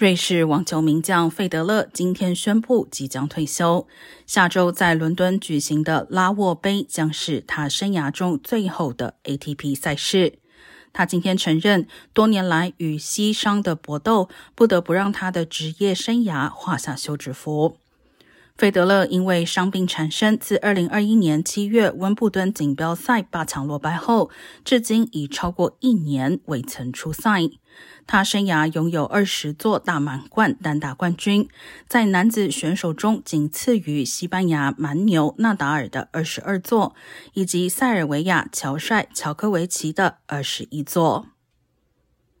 瑞士网球名将费德勒今天宣布即将退休，下周在伦敦举行的拉沃杯将是他生涯中最后的 ATP 赛事。他今天承认，多年来与膝伤的搏斗不得不让他的职业生涯画下休止符。费德勒因为伤病缠身，自2021年7月温布顿锦标赛八强落败后，至今已超过一年未曾出赛。他生涯拥有二十座大满贯单打冠军，在男子选手中仅次于西班牙蛮牛纳达尔的二十二座，以及塞尔维亚乔帅乔科维奇的二十一座。